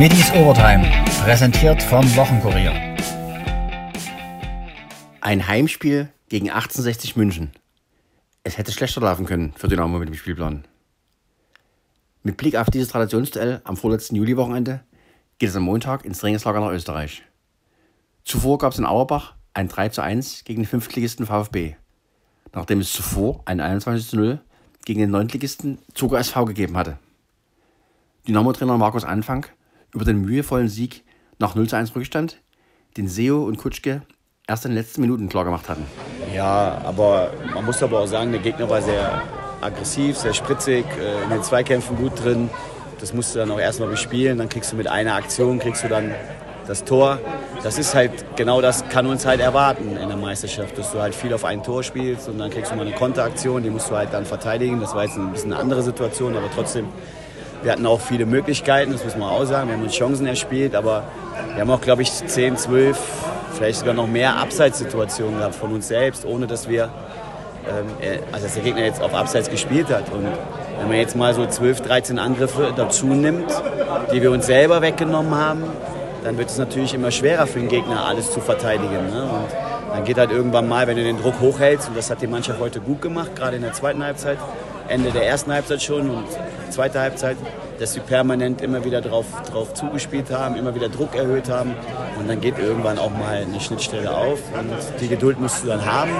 Middies Overtime, präsentiert vom Wochenkurier. Ein Heimspiel gegen 1860 München. Es hätte schlechter laufen können für Dynamo mit dem Spielplan. Mit Blick auf dieses Traditionsduell am vorletzten Juliwochenende geht es am Montag ins Trainingslager nach Österreich. Zuvor gab es in Auerbach ein 3 zu 1 gegen den Fünftligisten VfB, nachdem es zuvor ein 21 zu 0 gegen den Neuntligisten Zuger SV gegeben hatte. Dynamo-Trainer Markus Anfang über den mühevollen Sieg nach 0 zu 1 Rückstand, den Seo und Kutschke erst in den letzten Minuten klar gemacht hatten. Ja, aber man muss aber auch sagen, der Gegner war sehr aggressiv, sehr spritzig, äh, in den Zweikämpfen gut drin. Das musst du dann auch erstmal bespielen. Dann kriegst du mit einer Aktion, kriegst du dann das Tor. Das ist halt, genau das kann uns halt erwarten in der Meisterschaft, dass du halt viel auf ein Tor spielst und dann kriegst du mal eine Konteraktion, die musst du halt dann verteidigen. Das war jetzt ein bisschen eine andere Situation, aber trotzdem wir hatten auch viele Möglichkeiten, das muss man auch sagen. Wir haben uns Chancen erspielt, aber wir haben auch, glaube ich, 10, 12, vielleicht sogar noch mehr Abseitssituationen gehabt von uns selbst, ohne dass wir, ähm, äh, also dass der Gegner jetzt auf Abseits gespielt hat. Und wenn man jetzt mal so 12, 13 Angriffe dazu nimmt, die wir uns selber weggenommen haben, dann wird es natürlich immer schwerer für den Gegner, alles zu verteidigen. Ne? Und dann geht halt irgendwann mal, wenn du den Druck hochhältst, und das hat die Mannschaft heute gut gemacht, gerade in der zweiten Halbzeit, Ende der ersten Halbzeit schon und zweite Halbzeit, dass sie permanent immer wieder drauf, drauf zugespielt haben, immer wieder Druck erhöht haben. Und dann geht irgendwann auch mal eine Schnittstelle auf. Und die Geduld musst du dann haben.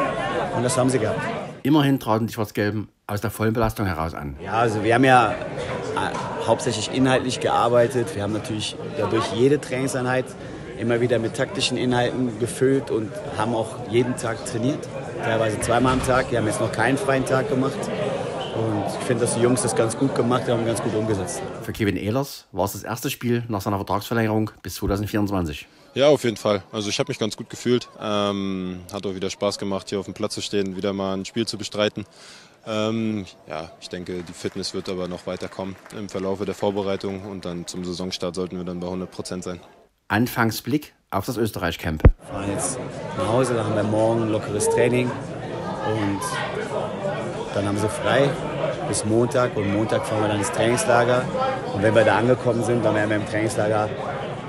Und das haben sie gehabt. Immerhin trauten die Schwarz-Gelben aus der vollen Belastung heraus an. Ja, also wir haben ja äh, hauptsächlich inhaltlich gearbeitet. Wir haben natürlich dadurch jede Trainingseinheit immer wieder mit taktischen Inhalten gefüllt und haben auch jeden Tag trainiert. Teilweise zweimal am Tag. Wir haben jetzt noch keinen freien Tag gemacht. Und ich finde, dass die Jungs das ganz gut gemacht haben, ganz gut umgesetzt. Für Kevin Ehlers war es das erste Spiel nach seiner Vertragsverlängerung bis 2024. Ja, auf jeden Fall. Also ich habe mich ganz gut gefühlt. Ähm, hat auch wieder Spaß gemacht, hier auf dem Platz zu stehen, wieder mal ein Spiel zu bestreiten. Ähm, ja, ich denke, die Fitness wird aber noch weiterkommen im Verlauf der Vorbereitung und dann zum Saisonstart sollten wir dann bei 100 Prozent sein. Anfangsblick auf das Österreich-Camp. Wir fahren jetzt nach Hause, da haben wir morgen ein lockeres Training und dann haben sie frei bis Montag und Montag fahren wir dann ins Trainingslager. Und wenn wir da angekommen sind, dann werden wir im Trainingslager,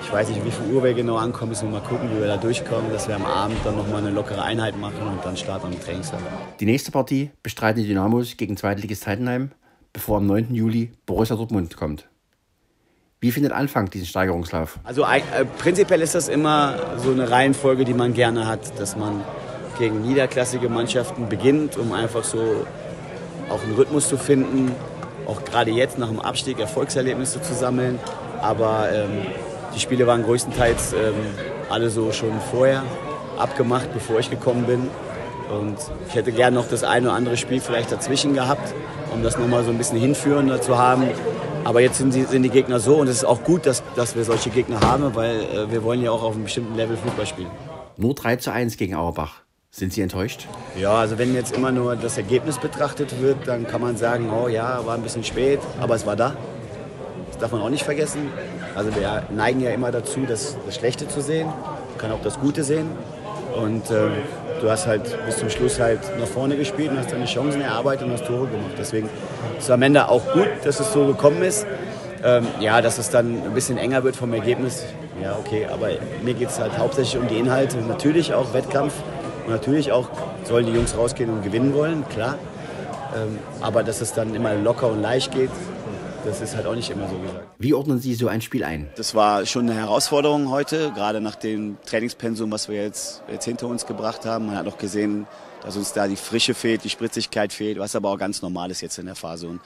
ich weiß nicht, wie viel Uhr wir genau ankommen, müssen wir mal gucken, wie wir da durchkommen, dass wir am Abend dann nochmal eine lockere Einheit machen und dann starten wir im Trainingslager. Die nächste Partie bestreiten die Dynamos gegen Zweitligist Heidenheim, bevor am 9. Juli Borussia Dortmund kommt. Wie findet Anfang diesen Steigerungslauf? Also äh, prinzipiell ist das immer so eine Reihenfolge, die man gerne hat, dass man gegen niederklassige Mannschaften beginnt, um einfach so auch einen Rhythmus zu finden, auch gerade jetzt nach dem Abstieg Erfolgserlebnisse zu sammeln. Aber ähm, die Spiele waren größtenteils ähm, alle so schon vorher abgemacht, bevor ich gekommen bin. Und ich hätte gerne noch das eine oder andere Spiel vielleicht dazwischen gehabt, um das nochmal so ein bisschen hinführender zu haben. Aber jetzt sind die, sind die Gegner so und es ist auch gut, dass, dass wir solche Gegner haben, weil äh, wir wollen ja auch auf einem bestimmten Level Fußball spielen. Nur 3 zu 1 gegen Auerbach. Sind Sie enttäuscht? Ja, also wenn jetzt immer nur das Ergebnis betrachtet wird, dann kann man sagen, oh ja, war ein bisschen spät, aber es war da. Das darf man auch nicht vergessen. Also wir neigen ja immer dazu, das, das Schlechte zu sehen, man kann auch das Gute sehen. Und äh, du hast halt bis zum Schluss halt nach vorne gespielt und hast deine Chancen erarbeitet und hast Tore gemacht. Deswegen ist es am Ende auch gut, dass es so gekommen ist. Ähm, ja, dass es dann ein bisschen enger wird vom Ergebnis, ja okay, aber mir geht es halt hauptsächlich um die Inhalte. Natürlich auch Wettkampf, und natürlich auch sollen die Jungs rausgehen und gewinnen wollen, klar. Ähm, aber dass es dann immer locker und leicht geht, das ist halt auch nicht immer so gesagt. Wie ordnen Sie so ein Spiel ein? Das war schon eine Herausforderung heute, gerade nach dem Trainingspensum, was wir jetzt, jetzt hinter uns gebracht haben. Man hat noch gesehen, dass uns da die Frische fehlt, die Spritzigkeit fehlt, was aber auch ganz normal ist jetzt in der Phase. Und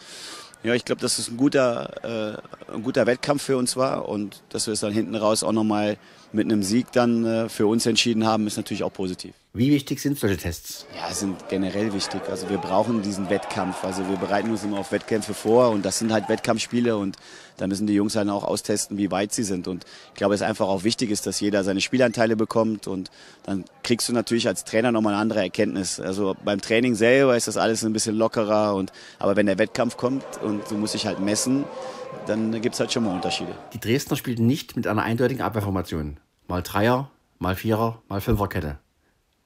ja, ich glaube, dass es ein guter, äh, ein guter Wettkampf für uns war und dass wir es dann hinten raus auch nochmal mit einem Sieg dann äh, für uns entschieden haben, ist natürlich auch positiv. Wie wichtig sind solche Tests? Ja, sind generell wichtig. Also wir brauchen diesen Wettkampf. Also wir bereiten uns immer auf Wettkämpfe vor und das sind halt Wettkampfspiele und da müssen die Jungs dann auch austesten, wie weit sie sind. Und ich glaube, es ist einfach auch wichtig ist, dass jeder seine Spielanteile bekommt und dann kriegst du natürlich als Trainer nochmal eine andere Erkenntnis. Also beim Training selber ist das alles ein bisschen lockerer und aber wenn der Wettkampf kommt und du musst dich halt messen, dann gibt es halt schon mal Unterschiede. Die Dresdner spielten nicht mit einer eindeutigen Abwehrformation. Mal Dreier, mal Vierer, mal Fünferkette.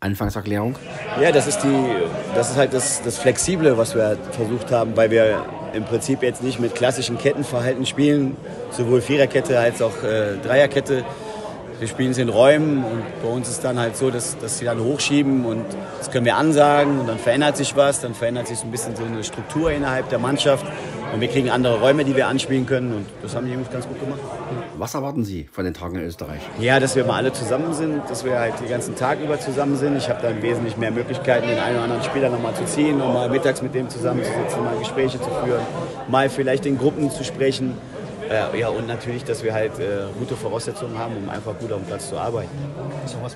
Anfangserklärung? Ja, das ist, die, das ist halt das, das Flexible, was wir versucht haben, weil wir im Prinzip jetzt nicht mit klassischen Kettenverhalten spielen, sowohl Viererkette als auch äh, Dreierkette. Wir spielen es in Räumen und bei uns ist dann halt so, dass, dass sie dann hochschieben und das können wir ansagen und dann verändert sich was, dann verändert sich so ein bisschen so eine Struktur innerhalb der Mannschaft und wir kriegen andere Räume, die wir anspielen können und das haben die Jungs ganz gut gemacht. Was erwarten Sie von den Tagen in Österreich? Ja, dass wir mal alle zusammen sind, dass wir halt den ganzen Tag über zusammen sind. Ich habe dann wesentlich mehr Möglichkeiten, den einen oder anderen Spieler nochmal zu ziehen und mal mittags mit dem zusammenzusitzen, mal Gespräche zu führen, mal vielleicht in Gruppen zu sprechen. Äh, ja, und natürlich, dass wir halt äh, gute Voraussetzungen haben, um einfach gut auf dem Platz zu arbeiten.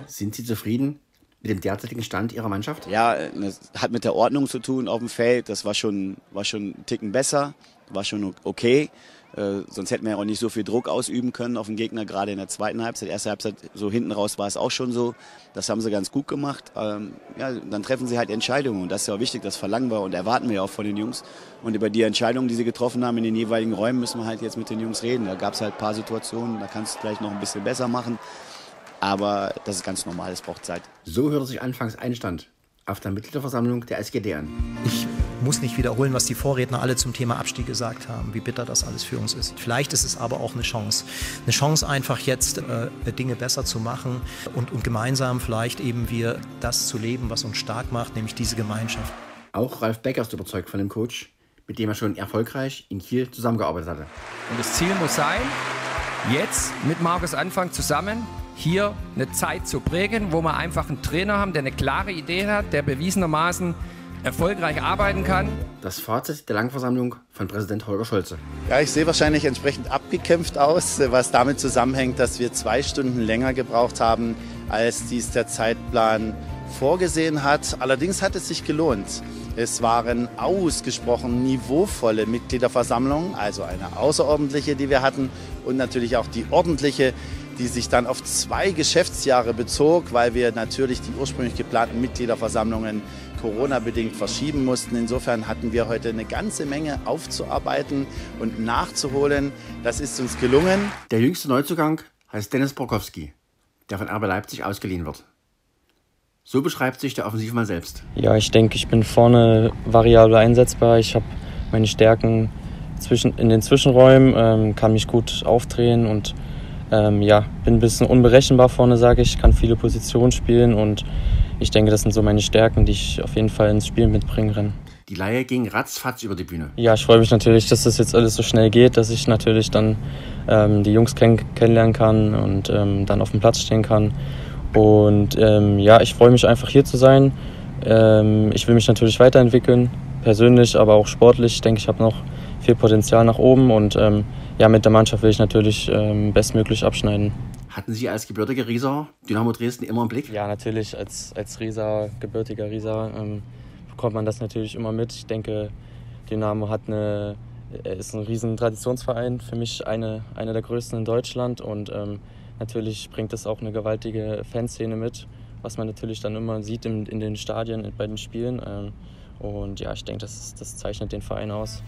Sind Sie zufrieden mit dem derzeitigen Stand Ihrer Mannschaft? Ja, das hat mit der Ordnung zu tun auf dem Feld. Das war schon, war schon einen Ticken besser, war schon okay. Äh, sonst hätten wir ja auch nicht so viel Druck ausüben können auf den Gegner, gerade in der zweiten Halbzeit. Erste Halbzeit, so hinten raus war es auch schon so. Das haben sie ganz gut gemacht. Ähm, ja, dann treffen sie halt Entscheidungen und das ist ja auch wichtig, das verlangen wir und erwarten wir auch von den Jungs. Und über die Entscheidungen, die sie getroffen haben in den jeweiligen Räumen, müssen wir halt jetzt mit den Jungs reden. Da gab es halt ein paar Situationen, da kannst du vielleicht noch ein bisschen besser machen. Aber das ist ganz normal, es braucht Zeit. So hörte sich anfangs Einstand auf der Mitgliederversammlung der SGD an. Ich muss nicht wiederholen, was die Vorredner alle zum Thema Abstieg gesagt haben, wie bitter das alles für uns ist. Vielleicht ist es aber auch eine Chance. Eine Chance einfach jetzt äh, Dinge besser zu machen und, und gemeinsam vielleicht eben wir das zu leben, was uns stark macht, nämlich diese Gemeinschaft. Auch Ralf Becker ist überzeugt von dem Coach, mit dem er schon erfolgreich in Kiel zusammengearbeitet hatte. Und das Ziel muss sein, jetzt mit Markus Anfang zusammen hier eine Zeit zu prägen, wo wir einfach einen Trainer haben, der eine klare Idee hat, der bewiesenermaßen erfolgreich arbeiten kann. Das Fazit der Langversammlung von Präsident Holger Scholze. Ja, ich sehe wahrscheinlich entsprechend abgekämpft aus, was damit zusammenhängt, dass wir zwei Stunden länger gebraucht haben, als dies der Zeitplan vorgesehen hat. Allerdings hat es sich gelohnt. Es waren ausgesprochen niveauvolle Mitgliederversammlungen, also eine außerordentliche, die wir hatten, und natürlich auch die ordentliche, die sich dann auf zwei Geschäftsjahre bezog, weil wir natürlich die ursprünglich geplanten Mitgliederversammlungen Corona-bedingt verschieben mussten. Insofern hatten wir heute eine ganze Menge aufzuarbeiten und nachzuholen. Das ist uns gelungen. Der jüngste Neuzugang heißt Dennis Borkowski, der von RB Leipzig ausgeliehen wird. So beschreibt sich der Offensivmann selbst. Ja, ich denke, ich bin vorne variabel einsetzbar. Ich habe meine Stärken zwischen, in den Zwischenräumen, ähm, kann mich gut aufdrehen und ähm, ja, bin ein bisschen unberechenbar vorne, sage ich, kann viele Positionen spielen und ich denke, das sind so meine Stärken, die ich auf jeden Fall ins Spiel mitbringen kann. Die Laie ging ratzfatz über die Bühne. Ja, ich freue mich natürlich, dass das jetzt alles so schnell geht, dass ich natürlich dann ähm, die Jungs kenn kennenlernen kann und ähm, dann auf dem Platz stehen kann. Und ähm, ja, ich freue mich einfach hier zu sein. Ähm, ich will mich natürlich weiterentwickeln, persönlich, aber auch sportlich. Ich denke, ich habe noch viel Potenzial nach oben und ähm, ja, mit der Mannschaft will ich natürlich ähm, bestmöglich abschneiden. Hatten Sie als gebürtiger Rieser Dynamo Dresden immer im Blick? Ja, natürlich. Als, als Rieser, gebürtiger Rieser, ähm, bekommt man das natürlich immer mit. Ich denke, Dynamo hat eine, ist ein riesen Traditionsverein. Für mich eine, einer der größten in Deutschland. Und ähm, natürlich bringt das auch eine gewaltige Fanszene mit, was man natürlich dann immer sieht in, in den Stadien, bei den Spielen. Ähm, und ja, ich denke, das, das zeichnet den Verein aus.